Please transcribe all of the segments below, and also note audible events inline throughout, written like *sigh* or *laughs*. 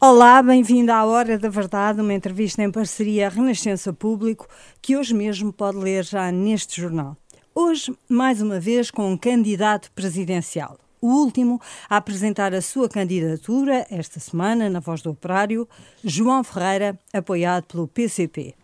Olá, bem-vindo à Hora da Verdade, uma entrevista em parceria Renascença Público, que hoje mesmo pode ler já neste jornal. Hoje, mais uma vez, com um candidato presidencial. O último a apresentar a sua candidatura esta semana na Voz do Operário, João Ferreira, apoiado pelo PCP.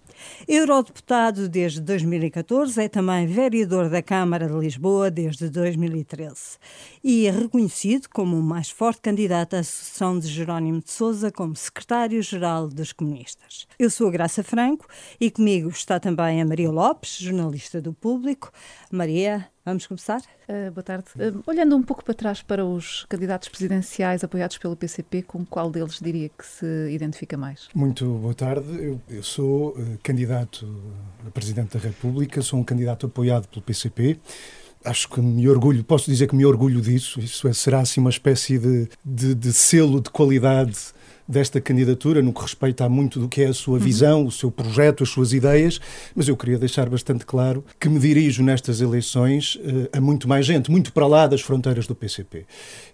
Eurodeputado desde 2014, é também vereador da Câmara de Lisboa desde 2013 e é reconhecido como o mais forte candidato à sucessão de Jerónimo de Sousa como secretário-geral dos comunistas. Eu sou a Graça Franco e comigo está também a Maria Lopes, jornalista do Público. Maria, Vamos começar? Uh, boa tarde. Uh, olhando um pouco para trás para os candidatos presidenciais apoiados pelo PCP, com qual deles diria que se identifica mais? Muito boa tarde. Eu, eu sou uh, candidato a Presidente da República, sou um candidato apoiado pelo PCP acho que me orgulho, posso dizer que me orgulho disso. Isso é, será assim uma espécie de, de, de, selo de qualidade desta candidatura, no que respeita a muito do que é a sua uhum. visão, uhum. o seu projeto, as suas ideias, mas eu queria deixar bastante claro que me dirijo nestas eleições uh, a muito mais gente, muito para lá das fronteiras do PCP.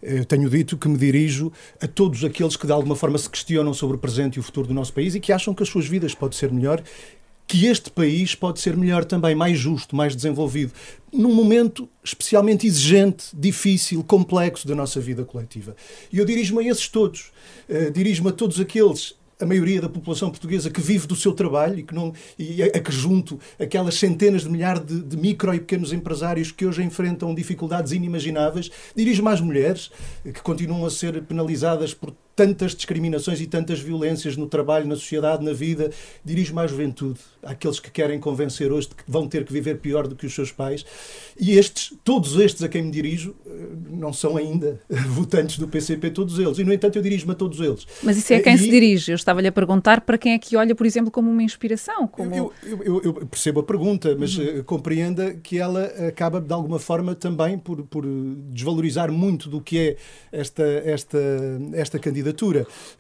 Eu tenho dito que me dirijo a todos aqueles que de alguma forma se questionam sobre o presente e o futuro do nosso país e que acham que as suas vidas podem ser melhor que este país pode ser melhor também, mais justo, mais desenvolvido, num momento especialmente exigente, difícil, complexo da nossa vida coletiva. E eu dirijo-me a esses todos, uh, dirijo-me a todos aqueles a maioria da população portuguesa que vive do seu trabalho e que não e a, a que junto aquelas centenas de milhares de, de, micro e pequenos empresários que hoje enfrentam dificuldades inimagináveis, dirijo-me às mulheres que continuam a ser penalizadas por tantas discriminações e tantas violências no trabalho, na sociedade, na vida. Dirijo-me à juventude, àqueles que querem convencer hoje de que vão ter que viver pior do que os seus pais. E estes, todos estes a quem me dirijo, eh, não são ainda *laughs* votantes do PCP, todos eles. E, no entanto, eu dirijo-me a todos eles. Mas isso é a quem e... se dirige. Eu estava-lhe a perguntar para quem é que olha, por exemplo, como uma inspiração. Como... Eu, eu, eu, percebo a pergunta, mas uhum. uh, compreenda que ela acaba, de alguma forma, também por, por desvalorizar muito do que é esta, esta, esta candidatura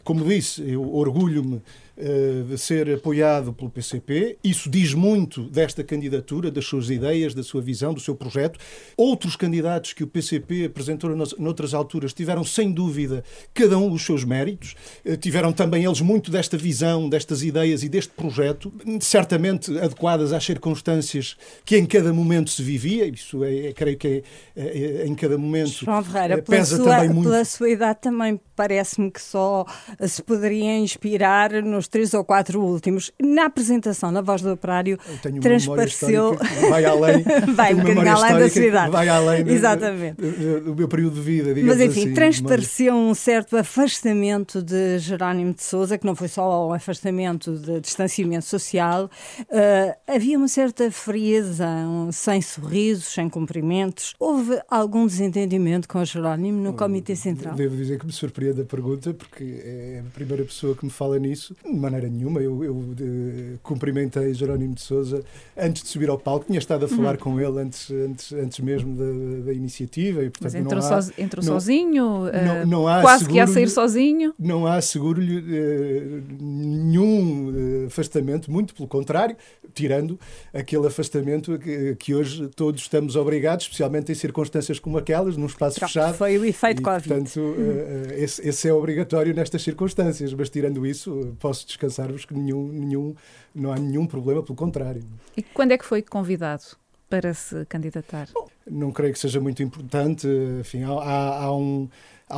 Como disse, eu orgulho-me eh, ser apoiado pelo PCP. Isso diz muito desta candidatura, das suas ideias, da sua visão, do seu projeto. Outros candidatos que o PCP apresentou noutras alturas tiveram, sem dúvida, cada um os seus méritos. Eh, tiveram também eles muito desta visão, destas ideias e deste projeto, certamente adequadas às circunstâncias que em cada momento se vivia. Isso é, é creio que é, é, é, em cada momento João Ferreira, pesa pela sua, também muito. Pela sua idade também parece-me que só se poderia inspirar nos três ou quatro últimos. Na apresentação na Voz do Operário, transpareceu. Vai além. *laughs* vai um bocadinho além da cidade. Vai além Exatamente. do, meu período de vida. Mas enfim, assim, transpareceu um certo afastamento de Jerónimo de Souza, que não foi só o afastamento de distanciamento social. Uh, havia uma certa frieza, um, sem sorrisos, sem cumprimentos. Houve algum desentendimento com Jerónimo no Comitê Central? Devo dizer que me surpreende a pergunta, porque é a primeira pessoa que me fala nisso. Maneira nenhuma. Eu, eu de, cumprimentei Jerónimo de Souza antes de subir ao palco. Tinha estado a uhum. falar uhum. com ele antes, antes, antes mesmo da, da iniciativa. E, portanto, Mas entrou, há, so, entrou não, sozinho? Não, não há quase que ia sair sozinho? Não há, seguro-lhe, uh, nenhum uh, afastamento, muito pelo contrário, tirando aquele afastamento que, que, hoje todos estamos obrigados, especialmente em circunstâncias como aquelas, num espaço Pronto, fechado. Foi o efeito e, Covid. Portanto, uh, esse, esse é obrigatório nestas circunstâncias. Mas tirando isso, posso descansar-vos que nenhum, nenhum, não há nenhum problema, pelo contrário. E quando é que foi convidado para se candidatar? Bom, não creio que seja muito importante. Enfim, há, há um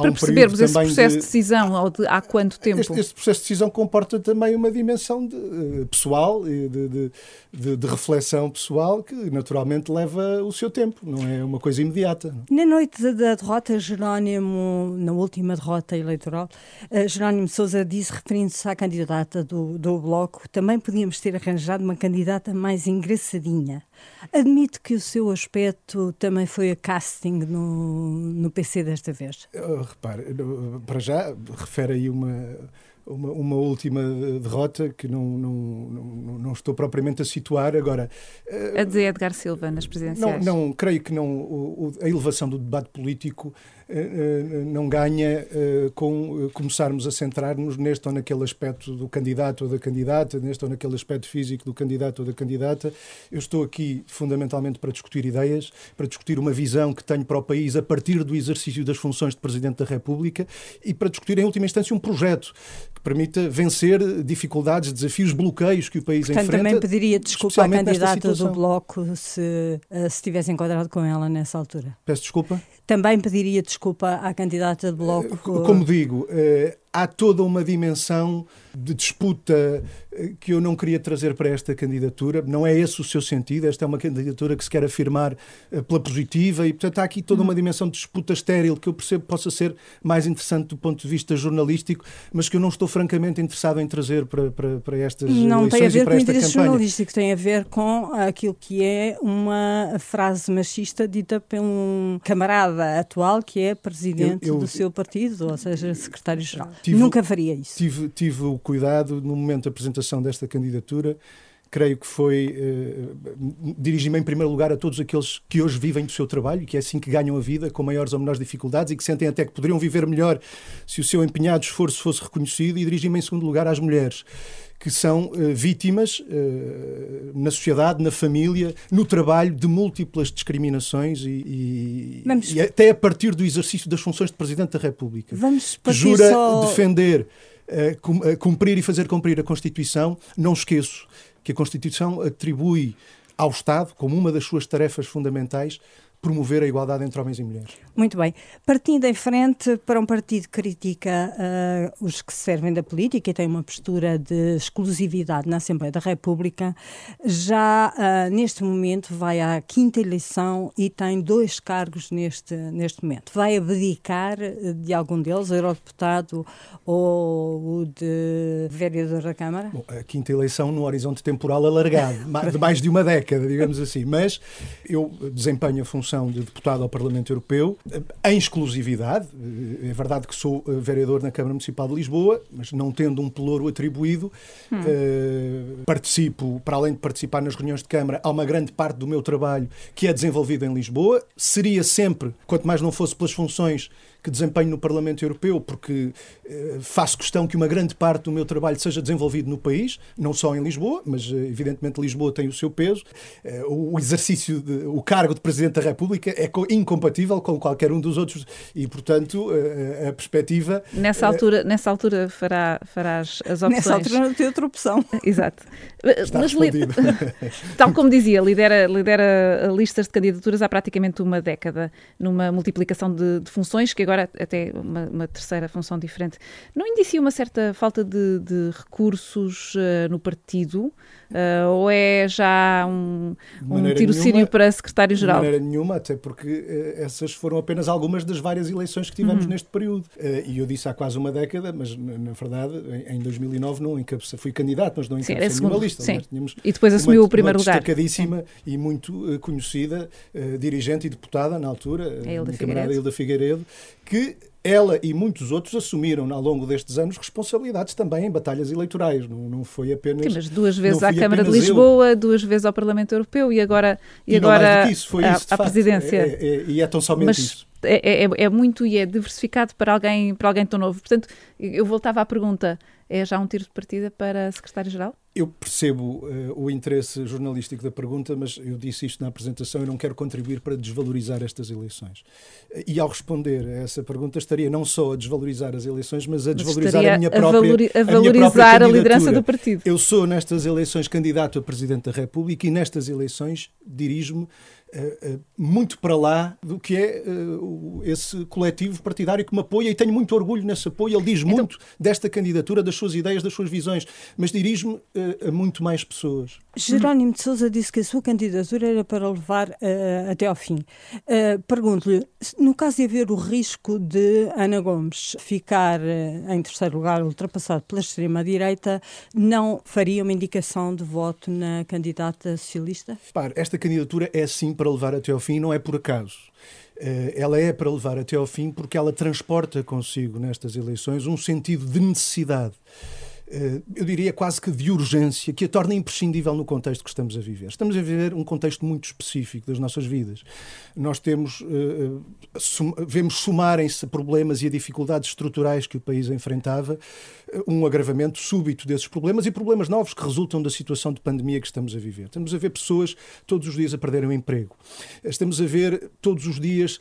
para um percebermos esse processo de, de decisão, de, há quanto tempo? Este, este, processo de decisão comporta também uma dimensão de, uh, pessoal e de, de, reflexão pessoal que naturalmente leva o seu tempo, não é uma coisa imediata. Na noite da derrota, Jerónimo, na última derrota eleitoral, uh, Jerónimo Sousa disse, referindo-se à candidata do, do Bloco, também podíamos ter arranjado uma candidata mais engraçadinha. Admito que o seu aspecto também foi a casting no, no PC desta vez. Uh, repare, para já, refere aí uma, uma, uma, última derrota que não, não, não, não, estou propriamente a situar agora. Uh, a de Edgar Silva nas presidenciais? Não, não creio que não. O, a elevação do debate político eh, eh, não ganha eh, com começarmos a centrar-nos neste ou naquele aspecto do candidato ou da candidata, neste ou naquele aspecto físico do candidato ou da candidata. Eu estou aqui fundamentalmente para discutir ideias, para discutir uma visão que tenho para o país a partir do exercício das funções de Presidente da República e para discutir, em última instância, um projeto permita vencer dificuldades, desafios, bloqueios que o país Portanto, enfrenta. também pediria desculpa à candidata do Bloco se, eh, se tivesse enquadrado com ela nessa altura. Peço desculpa? Também pediria desculpa à candidata do Bloco. Como digo, há toda uma dimensão de disputa eh, que eu não queria trazer para esta candidatura. Não é esse o seu sentido. Esta é uma candidatura que se quer afirmar eh, pela positiva e, portanto, há aqui toda uma dimensão de disputa estéril que eu percebo possa ser mais interessante do ponto de vista jornalístico, mas que eu não estou francamente interessado em trazer para, para, para estas não eleições para esta campanha. Não tem a ver com interesse jornalístico, tem a ver com aquilo que é uma frase machista dita por um camarada atual que é presidente eu, eu, do seu partido, ou seja, secretário-geral. Nunca faria isso. Tive, tive o cuidado, no momento da apresentação desta candidatura, creio que foi uh, dirigir-me em primeiro lugar a todos aqueles que hoje vivem do seu trabalho, que é assim que ganham a vida, com maiores ou menores dificuldades e que sentem até que poderiam viver melhor se o seu empenhado esforço fosse reconhecido, e dirigir-me em segundo lugar às mulheres que são uh, vítimas uh, na sociedade, na família, no trabalho de múltiplas discriminações e, e, e, até a partir do exercício das funções de Presidente da República. Vamos que jura só... defender, uh, cumprir e fazer cumprir a Constituição. Não esqueço que a Constituição atribui ao Estado, como uma das suas tarefas fundamentais, promover a igualdade entre homens e mulheres. Muito bem. Partindo em frente para um partido que critica uh, os que servem da política e tem uma postura de exclusividade na Assembleia da República, já uh, neste momento vai à quinta eleição e tem dois cargos neste, neste momento. Vai abdicar de algum deles, eurodeputado ou o de vereador da Câmara? Bom, a quinta eleição no horizonte temporal alargado, de mais de uma década, digamos assim. Mas eu desempenho a função função de deputado ao Parlamento Europeu, em exclusividade. É verdade que sou eh, vereador na Câmara Municipal de Lisboa, mas não tendo um pelouro atribuído, hum. uh, participo, para além de participar nas reuniões de Câmara, há uma grande parte do meu trabalho que é desenvolvido em Lisboa. Seria sempre, quanto mais não fosse pelas funções que desempenho no Parlamento Europeu, porque eh, faço questão que uma grande parte do meu trabalho seja desenvolvido no país, não só em Lisboa, mas eh, evidentemente Lisboa tem o seu peso. Eh, o exercício, de, o cargo de Presidente da República é incompatível com qualquer um dos outros e, portanto, a, a perspectiva. Nessa altura, nessa altura fará, farás as opções. Nessa altura não tem outra opção. Exato. Está mas, respondido. *laughs* tal como dizia, lidera, lidera listas de candidaturas há praticamente uma década, numa multiplicação de, de funções que agora agora até uma, uma, terceira função diferente, não indicia uma certa falta de, de recursos uh, no partido? Uh, ou é já um, um tirocínio para secretário-geral? De maneira nenhuma, até porque uh, essas foram apenas algumas das várias eleições que tivemos uhum. neste período. e eu disse há quase uma década, mas na, verdade, em, em 2009 não encabecei, fui candidato, mas não encabecei sim, nenhuma lista. Sim. e depois assumiu uma, o primeiro uma lugar. destacadíssima sim. e muito conhecida dirigente e deputada na altura, a camarada Hilda Figueiredo, que ela e muitos outros assumiram ao longo destes anos responsabilidades também em batalhas eleitorais. Não, não foi apenas. Sim, mas duas vezes à Câmara de Lisboa, eu. duas vezes ao Parlamento Europeu e agora, e, e agora isso, foi a, isso, a presidência. É, é, é, e é tão somente mas, isso. É, é, é, muito e é diversificado para alguém, para alguém tão novo. Portanto, eu voltava à pergunta: é já um tiro de partida para secretário-geral? Eu percebo uh, o interesse jornalístico da pergunta, mas eu disse isto na apresentação e não quero contribuir para desvalorizar estas eleições. E ao responder a essa pergunta, estaria não só a desvalorizar as eleições, mas a desvalorizar a minha própria. A, valori a valorizar a, a liderança do partido. Eu sou, nestas eleições, candidato a Presidente da República e nestas eleições dirijo-me muito para lá do que é uh, esse coletivo partidário que me apoia e tenho muito orgulho nesse apoio. Ele diz então, muito desta candidatura, das suas ideias, das suas visões, mas dirijo-me a muito mais pessoas. Jerónimo de Souza disse que a sua candidatura era para levar uh, até ao fim. Uh, Pergunto-lhe, no caso de haver o risco de Ana Gomes ficar uh, em terceiro lugar, ultrapassado pela extrema-direita, não faria uma indicação de voto na candidata socialista? Esta candidatura é sim para levar até ao fim, não é por acaso. Ela é para levar até ao fim porque ela transporta consigo nestas eleições um sentido de necessidade eh, eu diria quase que de urgência, que a torna imprescindível no contexto que estamos a viver. Estamos a viver um contexto muito específico das nossas vidas. Nós temos, uh, sum, vemos somarem-se problemas e dificuldades estruturais que o país enfrentava, um agravamento súbito desses problemas e problemas novos que resultam da situação de pandemia que estamos a viver. Estamos a ver pessoas todos os dias a perderem o emprego. Estamos a ver todos os dias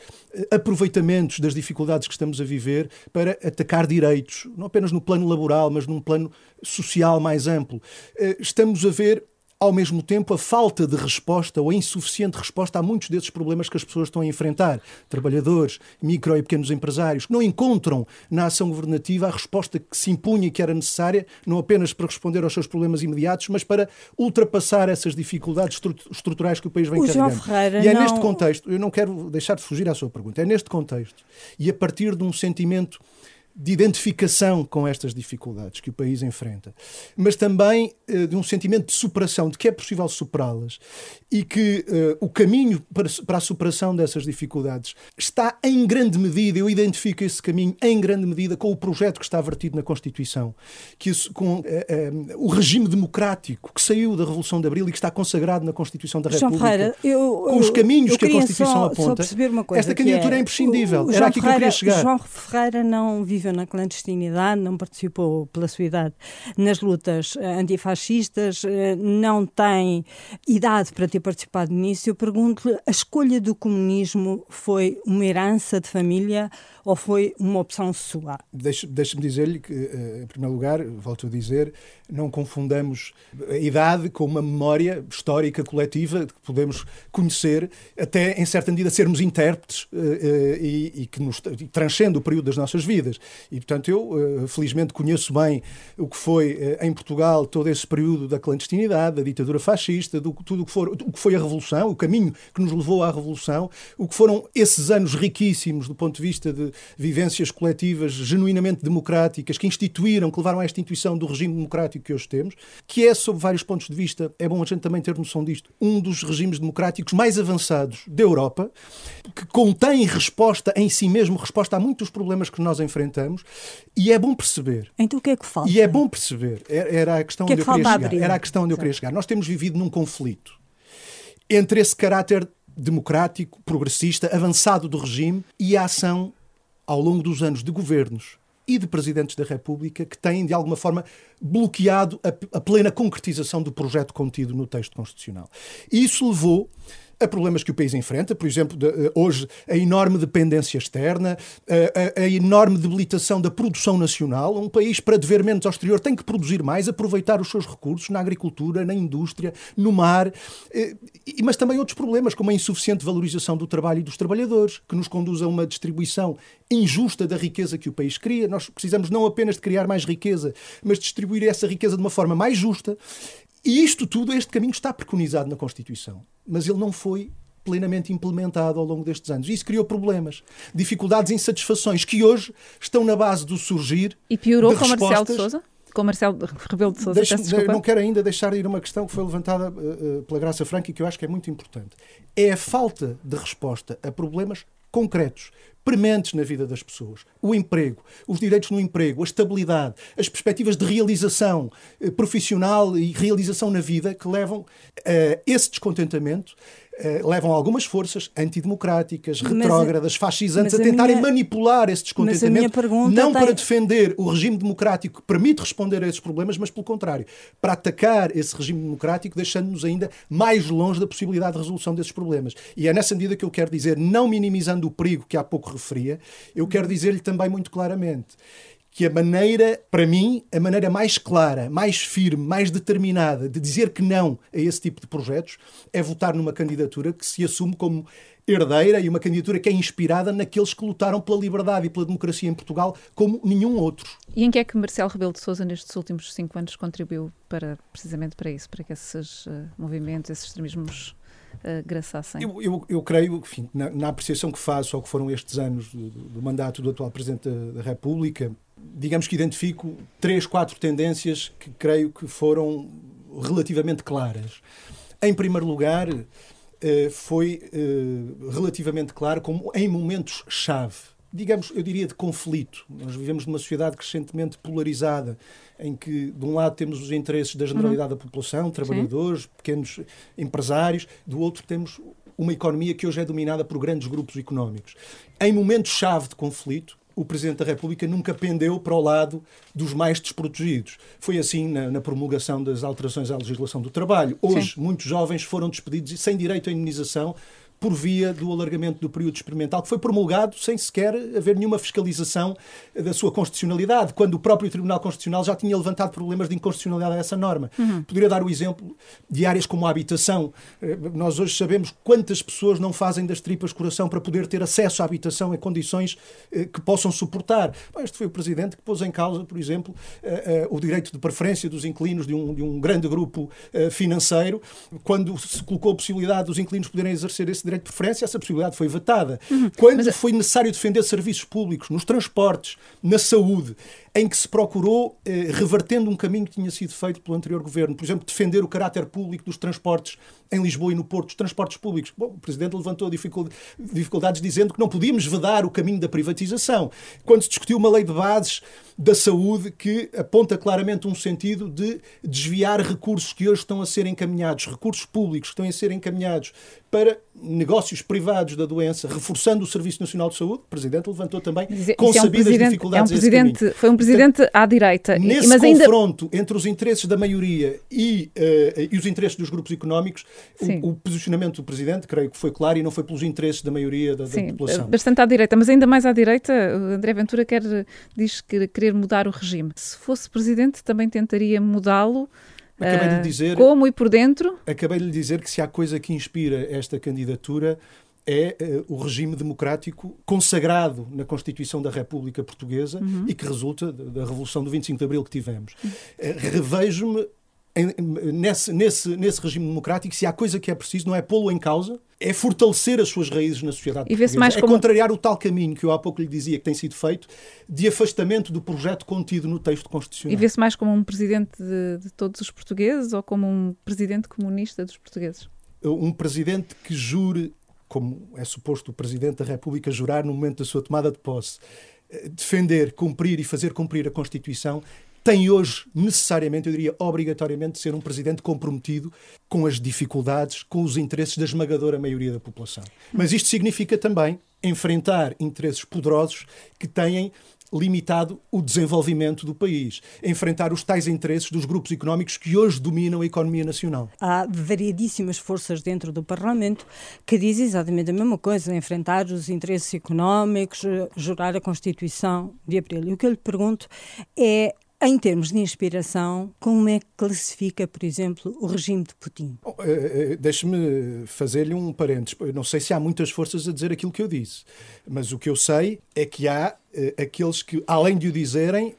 aproveitamentos das dificuldades que estamos a viver para atacar direitos, não apenas no plano laboral, mas num plano social mais amplo. Eh, estamos a ver ao mesmo tempo, a falta de resposta ou a insuficiente resposta a muitos desses problemas que as pessoas estão a enfrentar. Trabalhadores, micro e pequenos empresários, que não encontram na ação governativa a resposta que se impunha e que era necessária, não apenas para responder aos seus problemas imediatos, mas para ultrapassar essas dificuldades estruturais que o país vem o carregando. João Ferreira e é não... neste contexto, eu não quero deixar de fugir à sua pergunta, é neste contexto e a partir de um sentimento de identificação com estas dificuldades que o país enfrenta, mas também uh, de um sentimento de superação, de que é possível superá-las e que uh, o caminho para, para, a superação dessas dificuldades está em grande medida, eu identifico esse caminho em grande medida com o projeto que está vertido na Constituição, que isso, com uh, o regime democrático que saiu da Revolução de Abril e que está consagrado na Constituição da República, Ferreira, eu, com os caminhos que a Constituição só, aponta, só esta candidatura é, é imprescindível. O, Era aqui Ferreira, que eu queria chegar. João Ferreira não vive viveu na clandestinidade, não participou pela sua idade nas lutas eh, antifascistas, eh, não tem idade para ter participado nisso. Eu pergunto-lhe: a escolha do comunismo foi uma herança de família ou foi uma opção sua? Deixe-me deixe dizer-lhe que, eh, em primeiro lugar, volto a dizer, não confundamos a idade com uma memória histórica coletiva que podemos conhecer, até em certa medida sermos intérpretes e, e que nos transcende o período das nossas vidas. E, portanto, eu felizmente conheço bem o que foi em Portugal todo esse período da clandestinidade, da ditadura fascista, do, tudo o que, for, o que foi a Revolução, o caminho que nos levou à Revolução, o que foram esses anos riquíssimos do ponto de vista de vivências coletivas genuinamente democráticas que instituíram, que levaram à instituição do regime democrático que hoje temos, que é, sob vários pontos de vista, é bom a gente também ter noção disto, um dos regimes democráticos mais avançados da Europa, que contém resposta em si mesmo, resposta a muitos problemas que nós enfrentamos, e é bom perceber. Então o que é que falta? E é bom perceber, era a questão que é onde que eu queria chegar. Abrir? Era a questão onde eu queria chegar. Nós temos vivido num conflito entre esse caráter democrático, progressista, avançado do regime e a ação ao longo dos anos de governos e de presidentes da República que têm, de alguma forma, bloqueado a, a plena concretização do projeto contido no texto constitucional. E isso levou a problemas que o país enfrenta, por exemplo, de, eh, hoje a enorme dependência externa, a, a, a, enorme debilitação da produção nacional. Um país, para dever menos ao exterior, tem que produzir mais, aproveitar os seus recursos na agricultura, na indústria, no mar, eh, mas também outros problemas, como a insuficiente valorização do trabalho e dos trabalhadores, que nos conduz a uma distribuição injusta da riqueza que o país cria. Nós precisamos não apenas de criar mais riqueza, mas distribuir essa riqueza de uma forma mais justa e isto tudo, este caminho está preconizado na Constituição, mas ele não foi plenamente implementado ao longo destes anos. Isso criou problemas, dificuldades, insatisfações que hoje estão na base do surgir. E piorou com. Marcelo de Souza? Com Marcelo Rebelo de Sousa, Deixe, Não quero ainda deixar de ir uma questão que foi levantada uh, pela Graça Franca e que eu acho que é muito importante. É a falta de resposta a problemas concretos, prementes na vida das pessoas. O emprego, os direitos no emprego, a estabilidade, as perspectivas de realização eh, profissional e realização na vida que levam a esse descontentamento eh, levam algumas forças antidemocráticas, retrógradas, fascisantes a, a tentarem minha... manipular esse descontentamento, não tem... para defender o regime democrático que permite responder a esses problemas, mas pelo contrário, para atacar esse regime democrático, deixando-nos ainda mais longe da possibilidade de resolução desses problemas. E é nessa medida que eu quero dizer, não minimizando o perigo que há pouco referia, eu quero dizer-lhe também muito claramente que a maneira, para mim, a maneira mais clara, mais firme, mais determinada de dizer que não a esse tipo de projetos é votar numa candidatura que se assume como herdeira e uma candidatura que é inspirada naqueles que lutaram pela liberdade e pela democracia em Portugal como nenhum outro. E em que é que Marcelo Rebelo de Sousa nestes últimos cinco anos contribuiu para precisamente para isso, para que esses uh, movimentos, esses extremismos uh, graçassem? Eu, eu, eu creio, enfim, na, na, apreciação que faço ao que foram estes anos do, do mandato do atual Presidente da, da República, digamos que identifico três, quatro tendências que creio que foram relativamente claras. Em primeiro lugar, eh, foi eh, relativamente claro como em momentos-chave digamos, eu diria de conflito. Nós vivemos numa sociedade crescentemente polarizada, em que, de um lado, temos os interesses da generalidade uhum. da população, trabalhadores, Sim. pequenos empresários, do outro, temos uma economia que hoje é dominada por grandes grupos económicos. Em momentos-chave de conflito, o Presidente da República nunca pendeu para o lado dos mais desprotegidos. Foi assim na, na promulgação das alterações à legislação do trabalho. Hoje, Sim. muitos jovens foram despedidos sem direito à indenização por via do alargamento do período experimental, que foi promulgado sem sequer haver nenhuma fiscalização da sua constitucionalidade, quando o próprio Tribunal Constitucional já tinha levantado problemas de inconstitucionalidade a essa norma. Uhum. Poderia dar o exemplo de áreas como a habitação. Eh, nós hoje sabemos quantas pessoas não fazem das tripas coração para poder ter acesso à habitação em condições eh, que possam suportar. Este foi o Presidente que pôs em causa, por exemplo, eh, o direito de preferência dos inquilinos de um, de um grande grupo financeiro, quando se colocou a possibilidade dos inquilinos poderem exercer esse direito de preferência, essa possibilidade foi vetada. Uhum. Quando Mas... foi necessário defender serviços públicos, nos transportes, na saúde, em que se procurou, eh, revertendo um caminho que tinha sido feito pelo anterior governo, por exemplo, defender o caráter público dos transportes em Lisboa e no Porto, os transportes públicos. Bom, o Presidente levantou dificuldades dizendo que não podíamos vedar o caminho da privatização. Quando se discutiu uma lei de bases da saúde que aponta claramente um sentido de desviar recursos que hoje estão a ser encaminhados, recursos públicos que estão a ser encaminhados para negócios privados da doença, reforçando o Serviço Nacional de Saúde, o Presidente levantou também com sabidas é um dificuldades é um presidente, Foi um Presidente à direita. Nesse mas confronto ainda... entre os interesses da maioria e, uh, e os interesses dos grupos económicos, o, o, posicionamento do Presidente, creio que foi claro e não foi pelos interesses da maioria da, Sim, da população. bastante à direita, mas ainda mais à direita, André Ventura quer, diz que querer mudar o regime. Se fosse Presidente, também tentaria mudá-lo Acabei de ah, dizer, como e por dentro? Acabei de lhe dizer que se há coisa que inspira esta candidatura é uh, o regime democrático consagrado na Constituição da República Portuguesa uhum. e que resulta da Revolução do 25 de Abril que tivemos. Uh, Revejo-me nesse, nesse, nesse regime democrático, se há coisa que é preciso, não é pô-lo em causa, é fortalecer as suas raízes na sociedade e portuguesa. Mais é como... contrariar o tal caminho que eu há pouco lhe dizia que tem sido feito de afastamento do projeto contido no texto constitucional. E vê-se mais como um presidente de, de todos os portugueses ou como um presidente comunista dos portugueses? Um presidente que jure, como é suposto o presidente da República jurar no momento da sua tomada de posse, eh, defender, cumprir e fazer cumprir a Constituição tem hoje, necessariamente, eu diria obrigatoriamente, de ser um presidente comprometido com as dificuldades, com os interesses da esmagadora maioria da população. Mas isto significa também enfrentar interesses poderosos que têm limitado o desenvolvimento do país, enfrentar os tais interesses dos grupos económicos que hoje dominam a economia nacional. Há variedíssimas forças dentro do Parlamento que dizem exatamente a mesma coisa, enfrentar os interesses económicos, jurar a Constituição de Abril. E o que eu lhe pergunto é em termos de inspiração, como é que classifica, por exemplo, o regime de Putin? Oh, uh, Deixe-me fazer-lhe um parênteses. Eu não sei se há muitas forças a dizer aquilo que eu disse, mas o que eu sei é que há uh, aqueles que, além de o dizerem,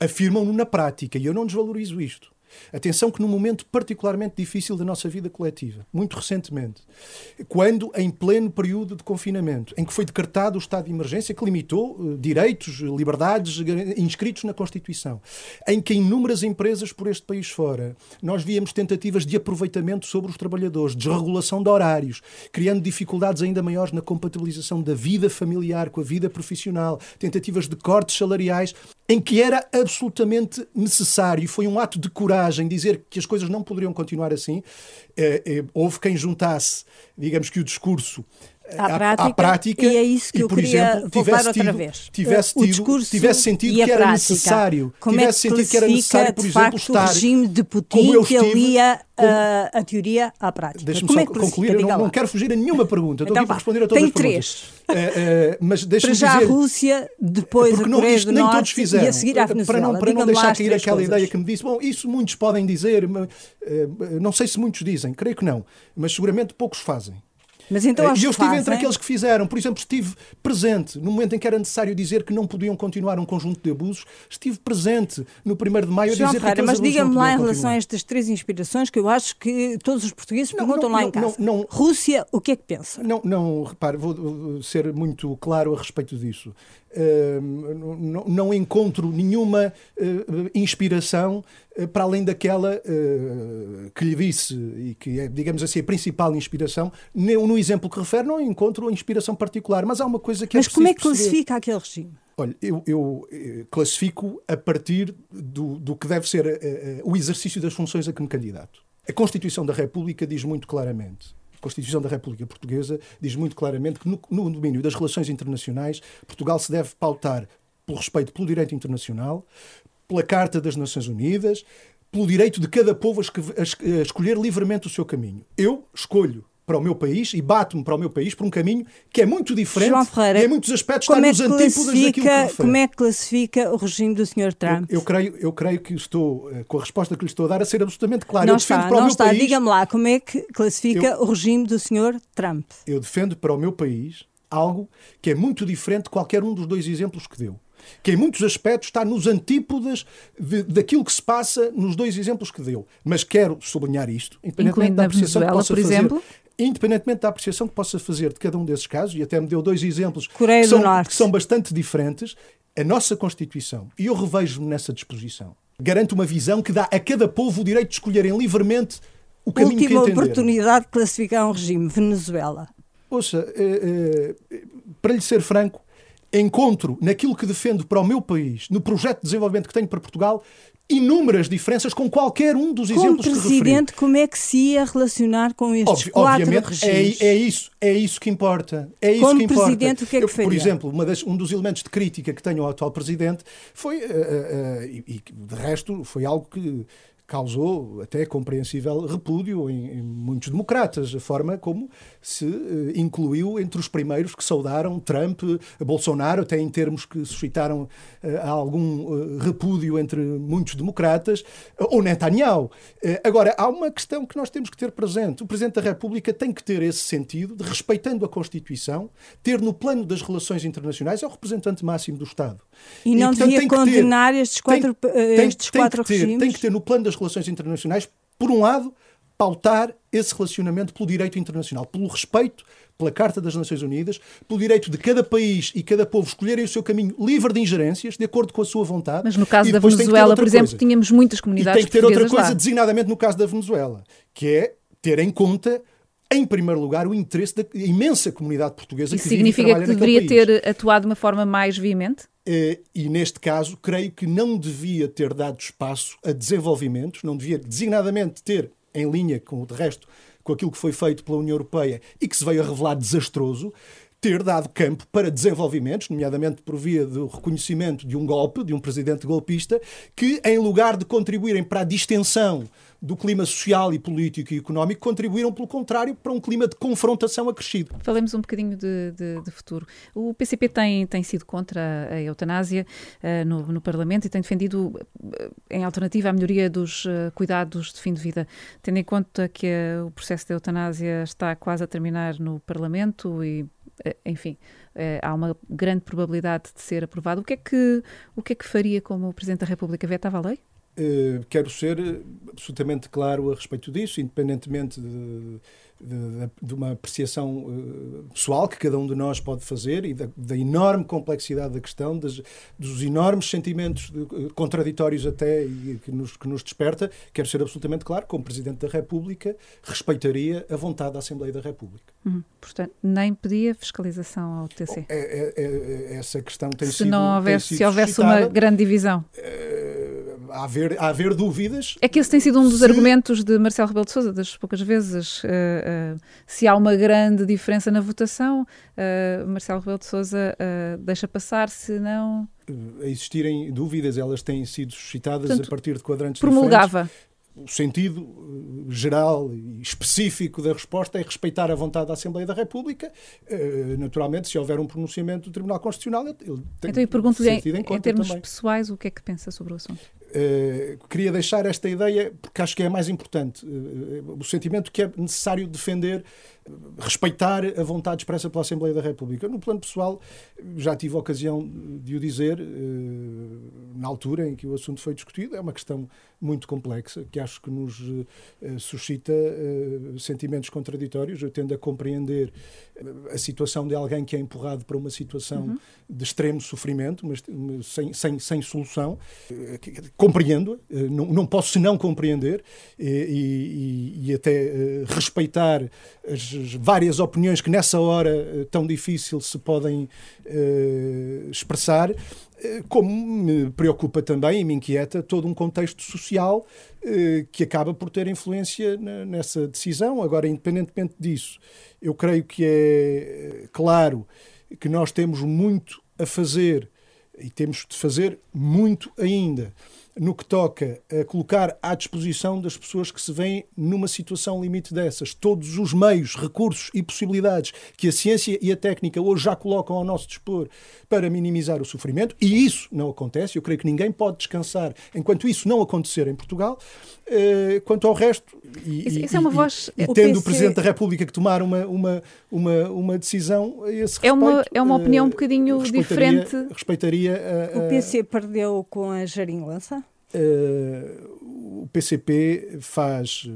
afirmam-no na prática, e eu não desvalorizo isto. Atenção que num momento particularmente difícil da nossa vida coletiva, muito recentemente, quando em pleno período de confinamento, em que foi decretado o estado de emergência que limitou uh, direitos, liberdades inscritos na Constituição, em que inúmeras empresas por este país fora, nós víamos tentativas de aproveitamento sobre os trabalhadores, desregulação de horários, criando dificuldades ainda maiores na compatibilização da vida familiar com a vida profissional, tentativas de cortes salariais, em que era absolutamente necessário, foi um ato de coragem dizer que as coisas não poderiam continuar assim. Eh, eh, houve quem juntasse, digamos que o discurso à prática, à prática, e é isso que e, eu por queria exemplo, tivesse tido. Tivesse, tido, discurso tivesse sentido que era prática. necessário, como tivesse é que sentido que era necessário, por exemplo, estar o regime de Putin que alia a, a teoria à prática. Deixa-me só é concluir, eu não, não, quero fugir a nenhuma pergunta, estou então, aqui para responder a todas as perguntas. três. Uh, *laughs* uh, mas Para já dizer, a Rússia, depois a Coreia do nem Norte todos fizeram, e a seguir a Venezuela. Para não, para não deixar cair aquela coisas. ideia que me disse, bom, isso muitos podem dizer, não sei se muitos dizem, creio que não, mas seguramente poucos fazem. Mas então e eu estive fazem... entre aqueles que fizeram. Por exemplo, estive presente no momento em que era necessário dizer que não podiam continuar um conjunto de abusos. Estive presente no 1 de maio a dizer Ferreira, que Mas diga-me lá em relação a estas três inspirações que eu acho que todos os portugueses não, perguntam não, lá em casa. Não, Rússia, o que é que pensa? Não, não repare, vou ser muito claro a respeito disso. Não, não, encontro nenhuma inspiração para além daquela que lhe disse e que é, digamos assim, a principal inspiração. No, no exemplo que refere, não encontro inspiração particular, mas há uma coisa que mas é como é que classifica aquele regime? Olha, eu, eu, classifico a partir do, do que deve ser o exercício das funções a que me candidato. A Constituição da República diz muito claramente Constituição da República Portuguesa diz muito claramente que no, no domínio das relações internacionais, Portugal se deve pautar pelo respeito pelo direito internacional, pela Carta das Nações Unidas, pelo direito de cada povo a, escolher livremente o seu caminho. Eu escolho para o meu país e bato-me para o meu país por um caminho que é muito diferente João Ferreira, e em muitos aspectos está é nos antípodas daquilo que Como é que classifica o regime do Sr. Trump? Eu, eu, creio, eu creio que estou, eh, com a resposta que lhe estou a dar, a ser absolutamente claro. Não eu está, para não o está. País, Diga-me lá, como é que classifica eu, o regime do Sr. Trump? Eu defendo para o meu país algo que é muito diferente de qualquer um dos dois exemplos que deu que em muitos aspectos está nos antípodas de, daquilo que se passa nos dois exemplos que deu. Mas quero sublinhar isto, independentemente da apreciação Venezuela, que possa por fazer. Exemplo? Independentemente da apreciação que possa fazer de cada um desses casos, e até me deu dois exemplos que são, que são bastante diferentes, a nossa Constituição, e eu revejo-me nessa disposição, garante uma visão que dá a cada povo o direito de escolherem livremente o caminho Última que entenderem. oportunidade de classificar um regime, Venezuela. Ouça, eh, eh, para lhe ser franco, encontro naquilo que defendo para o meu país, no projeto de desenvolvimento que tenho para Portugal, inúmeras diferenças com qualquer um dos como exemplos que referi. Como presidente, como é que se ia relacionar com estes Obvi quatro obviamente, regimes? É, é, isso, é isso que importa. É isso como que importa. presidente, o que é que Eu, faria? Por exemplo, das, um dos elementos de crítica que tenho ao atual presidente foi, uh, uh, e, e de resto, foi algo que causou até compreensível repúdio em, em, muitos democratas, a forma como se uh, incluiu entre os primeiros que saudaram Trump, Bolsonaro, até em termos que suscitaram uh, algum uh, repúdio entre muitos democratas, ou Netanyahu. agora, há uma questão que nós temos que ter presente. O Presidente da República tem que ter esse sentido de, respeitando a Constituição, ter no plano das relações internacionais, é o representante máximo do Estado. E, e não portanto, devia condenar ter, estes quatro, tem, estes tem, quatro tem regimes? Ter, tem que ter no plano das relações internacionais, por um lado, pautar esse relacionamento pelo direito internacional, pelo respeito pela Carta das Nações Unidas, pelo direito de cada país e cada povo escolherem o seu caminho livre de ingerências, de acordo com a sua vontade. Mas no caso da Venezuela, por exemplo, coisa. tínhamos muitas comunidades E tem que ter outra coisa, lá. designadamente no caso da Venezuela, que é ter em conta em primeiro lugar, o interesse da imensa comunidade portuguesa Isso que significa vive e que deveria ter atuado de uma forma mais veemente? Eh, e neste caso, creio que não devia ter dado espaço a desenvolvimentos, não devia designadamente ter, em linha com o de resto, com aquilo que foi feito pela União Europeia e que se veio a revelar desastroso, ter dado campo para desenvolvimentos, nomeadamente por via do reconhecimento de um golpe, de um presidente golpista, que, em lugar de contribuírem para a distensão do clima social e político e económico, contribuíram, pelo contrário, para um clima de confrontação acrescido. Falemos um bocadinho de, de, de futuro. O PCP tem, tem sido contra a eutanásia uh, no, no, Parlamento e tem defendido, uh, em alternativa, a melhoria dos uh, cuidados de fim de vida. Tendo em conta que o processo de eutanásia está quase a terminar no Parlamento e enfim, há uma grande probabilidade de ser aprovado. O que é que, o que, é que faria como Presidente da República? Vetava a lei? Uh, quero ser absolutamente claro a respeito disso, independentemente de, de, de uma apreciação uh, pessoal que cada um de nós pode fazer e da, da enorme complexidade da questão, das, dos enormes sentimentos contraditórios até que nos, que nos desperta. Quero ser absolutamente claro, como Presidente da República, respeitaria a vontade da Assembleia da República. Uhum. Portanto, nem pedia fiscalização ao TC. É, é, é, essa questão tem se sido. Não houvesse, sido se houvesse uma grande divisão. Há haver, haver dúvidas. É que esse tem sido um dos se... argumentos de Marcelo Rebelo de Sousa, das poucas vezes. Uh, uh, se há uma grande diferença na votação, uh, Marcelo Rebelo de Sousa deixa passar, se não. A existirem dúvidas, elas têm sido suscitadas Portanto, a partir de quadrantes promulgava. diferentes o sentido geral e específico da resposta é respeitar a vontade da Assembleia da República. Naturalmente, se houver um pronunciamento do Tribunal Constitucional, ele tem Então, eu pergunto-lhe, em, em, em termos também. pessoais, o que é que pensa sobre o assunto? Uh, queria deixar esta ideia porque acho que é a mais importante. Uh, o sentimento que é necessário defender, respeitar a vontade expressa pela Assembleia da República. No plano pessoal, já tive a ocasião de o dizer uh, na altura em que o assunto foi discutido. É uma questão muito complexa que acho que nos suscita sentimentos contraditórios. Eu tendo a compreender a situação de alguém que é empurrado para uma situação uhum. de extremo sofrimento, mas sem, sem, sem solução compreendo, eh, não, não posso senão compreender e, e, e até eh, respeitar as várias opiniões que nessa hora eh, tão difícil se podem uh, expressar, como me preocupa também e me inquieta todo um contexto social que acaba por ter influência nessa decisão. Agora, independentemente disso, eu creio que é claro que nós temos muito a fazer e temos de fazer muito ainda no que toca a colocar à disposição das pessoas que se veem numa situação limite dessas. Todos os meios, recursos e possibilidades que a ciência e a técnica hoje já colocam ao nosso dispor para minimizar o sofrimento, e isso não acontece, eu creio que ninguém pode descansar enquanto isso não acontecer em Portugal. Uh, quanto ao resto, e, isso, isso é uma e, voz. E, tendo PC... o Presidente da República que tomar uma, uma, uma, uma decisão a esse é respeito, uma É uma opinião uh, um bocadinho respeitaria, diferente. Respeitaria a, a... O PC perdeu com a Jarinlança? O PCP faz,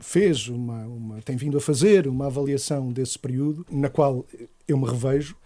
fez uma, uma, tem vindo a fazer uma avaliação desse período, na qual eu me revejo,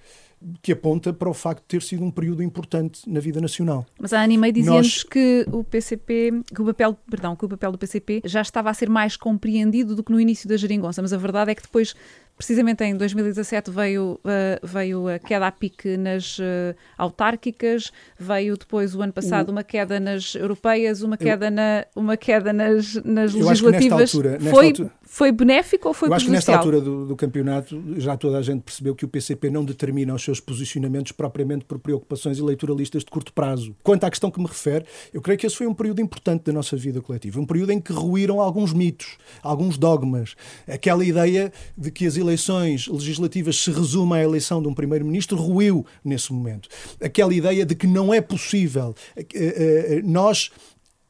que aponta para o facto de ter sido um período importante na vida nacional. Mas a Animei dizia-nos Nós... que o PCP, que o papel, perdão, que o papel do PCP já estava a ser mais compreendido do que no início da geringonça, mas a verdade é que depois Precisamente em 2017 veio, uh, veio a queda a pique nas uh, autárquicas, veio depois o ano passado uma queda nas europeias, uma queda, eu, na, uma queda nas, nas legislativas. Altura, nesta foi, altura, foi benéfico ou foi Eu acho que nesta altura do, do, campeonato já toda a gente percebeu que o PCP não determina os seus posicionamentos propriamente por preocupações eleitoralistas de curto prazo. Quanto à questão que me refere, eu creio que esse foi um período importante da nossa vida coletiva. Um período em que ruíram alguns mitos, alguns dogmas. Aquela ideia de que as eleições legislativas se resumem à eleição de um primeiro-ministro ruiu nesse momento. Aquela ideia de que não é possível eh, eh, nós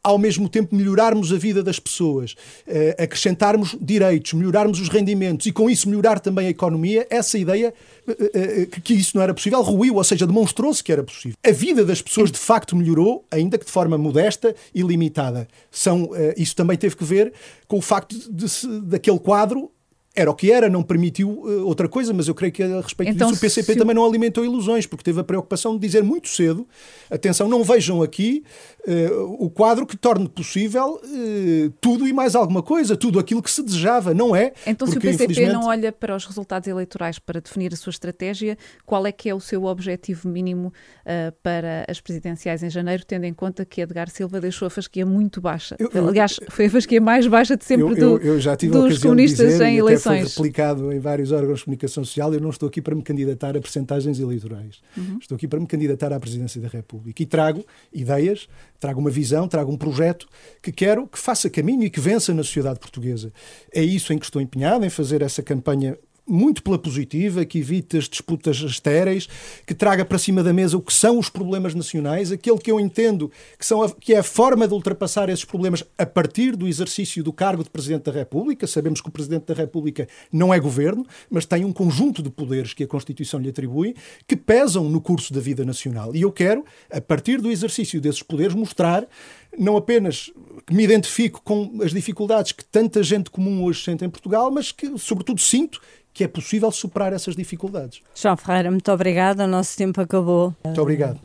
ao mesmo tempo melhorarmos a vida das pessoas, eh, acrescentarmos direitos, melhorarmos os rendimentos e com isso melhorar também a economia, essa ideia que isso não era possível ruiu, ou seja, demonstrou-se que era possível. A vida das pessoas de facto melhorou, ainda que de forma modesta e limitada. São, isso também teve que ver com o facto de, daquele quadro era o que era, não permitiu uh, outra coisa, mas eu creio que a respeito então, disso o PCP se... também não alimentou ilusões, porque teve a preocupação de dizer muito cedo: atenção, não vejam aqui o quadro que torne possível uh, tudo e mais alguma coisa, tudo aquilo que se desejava, não é? Então, porque, se o PCP infelizmente... não olha para os resultados eleitorais para definir a sua estratégia, qual é que é o seu objetivo mínimo para as presidenciais em janeiro, tendo em conta que Edgar Silva deixou a fasquia muito baixa? Eu, eu, Aliás, foi a fasquia mais baixa de sempre eu, do, dos comunistas dizer, em eleições foi replicado em vários órgãos de comunicação social. Eu não estou aqui para me candidatar a percentagens eleitorais. Uhum. Estou aqui para me candidatar à presidência da República. E trago ideias, trago uma visão, trago um projeto que quero que faça caminho e que vença na sociedade portuguesa. É isso em que estou empenhado, em fazer essa campanha muito pela positiva, que evite as disputas estéreis, que traga para cima da mesa o que são os problemas nacionais, aquele que eu entendo que, são a, que é a forma de ultrapassar esses problemas a partir do exercício do cargo de Presidente da República. Sabemos que o Presidente da República não é governo, mas tem um conjunto de poderes que a Constituição lhe atribui, que pesam no curso da vida nacional. E eu quero, a partir do exercício desses poderes, mostrar não apenas que me identifico com as dificuldades que tanta gente comum hoje sente em Portugal, mas que, sobretudo, sinto que é possível superar essas dificuldades. João Ferreira, muito obrigada. O nosso tempo acabou. Muito obrigado.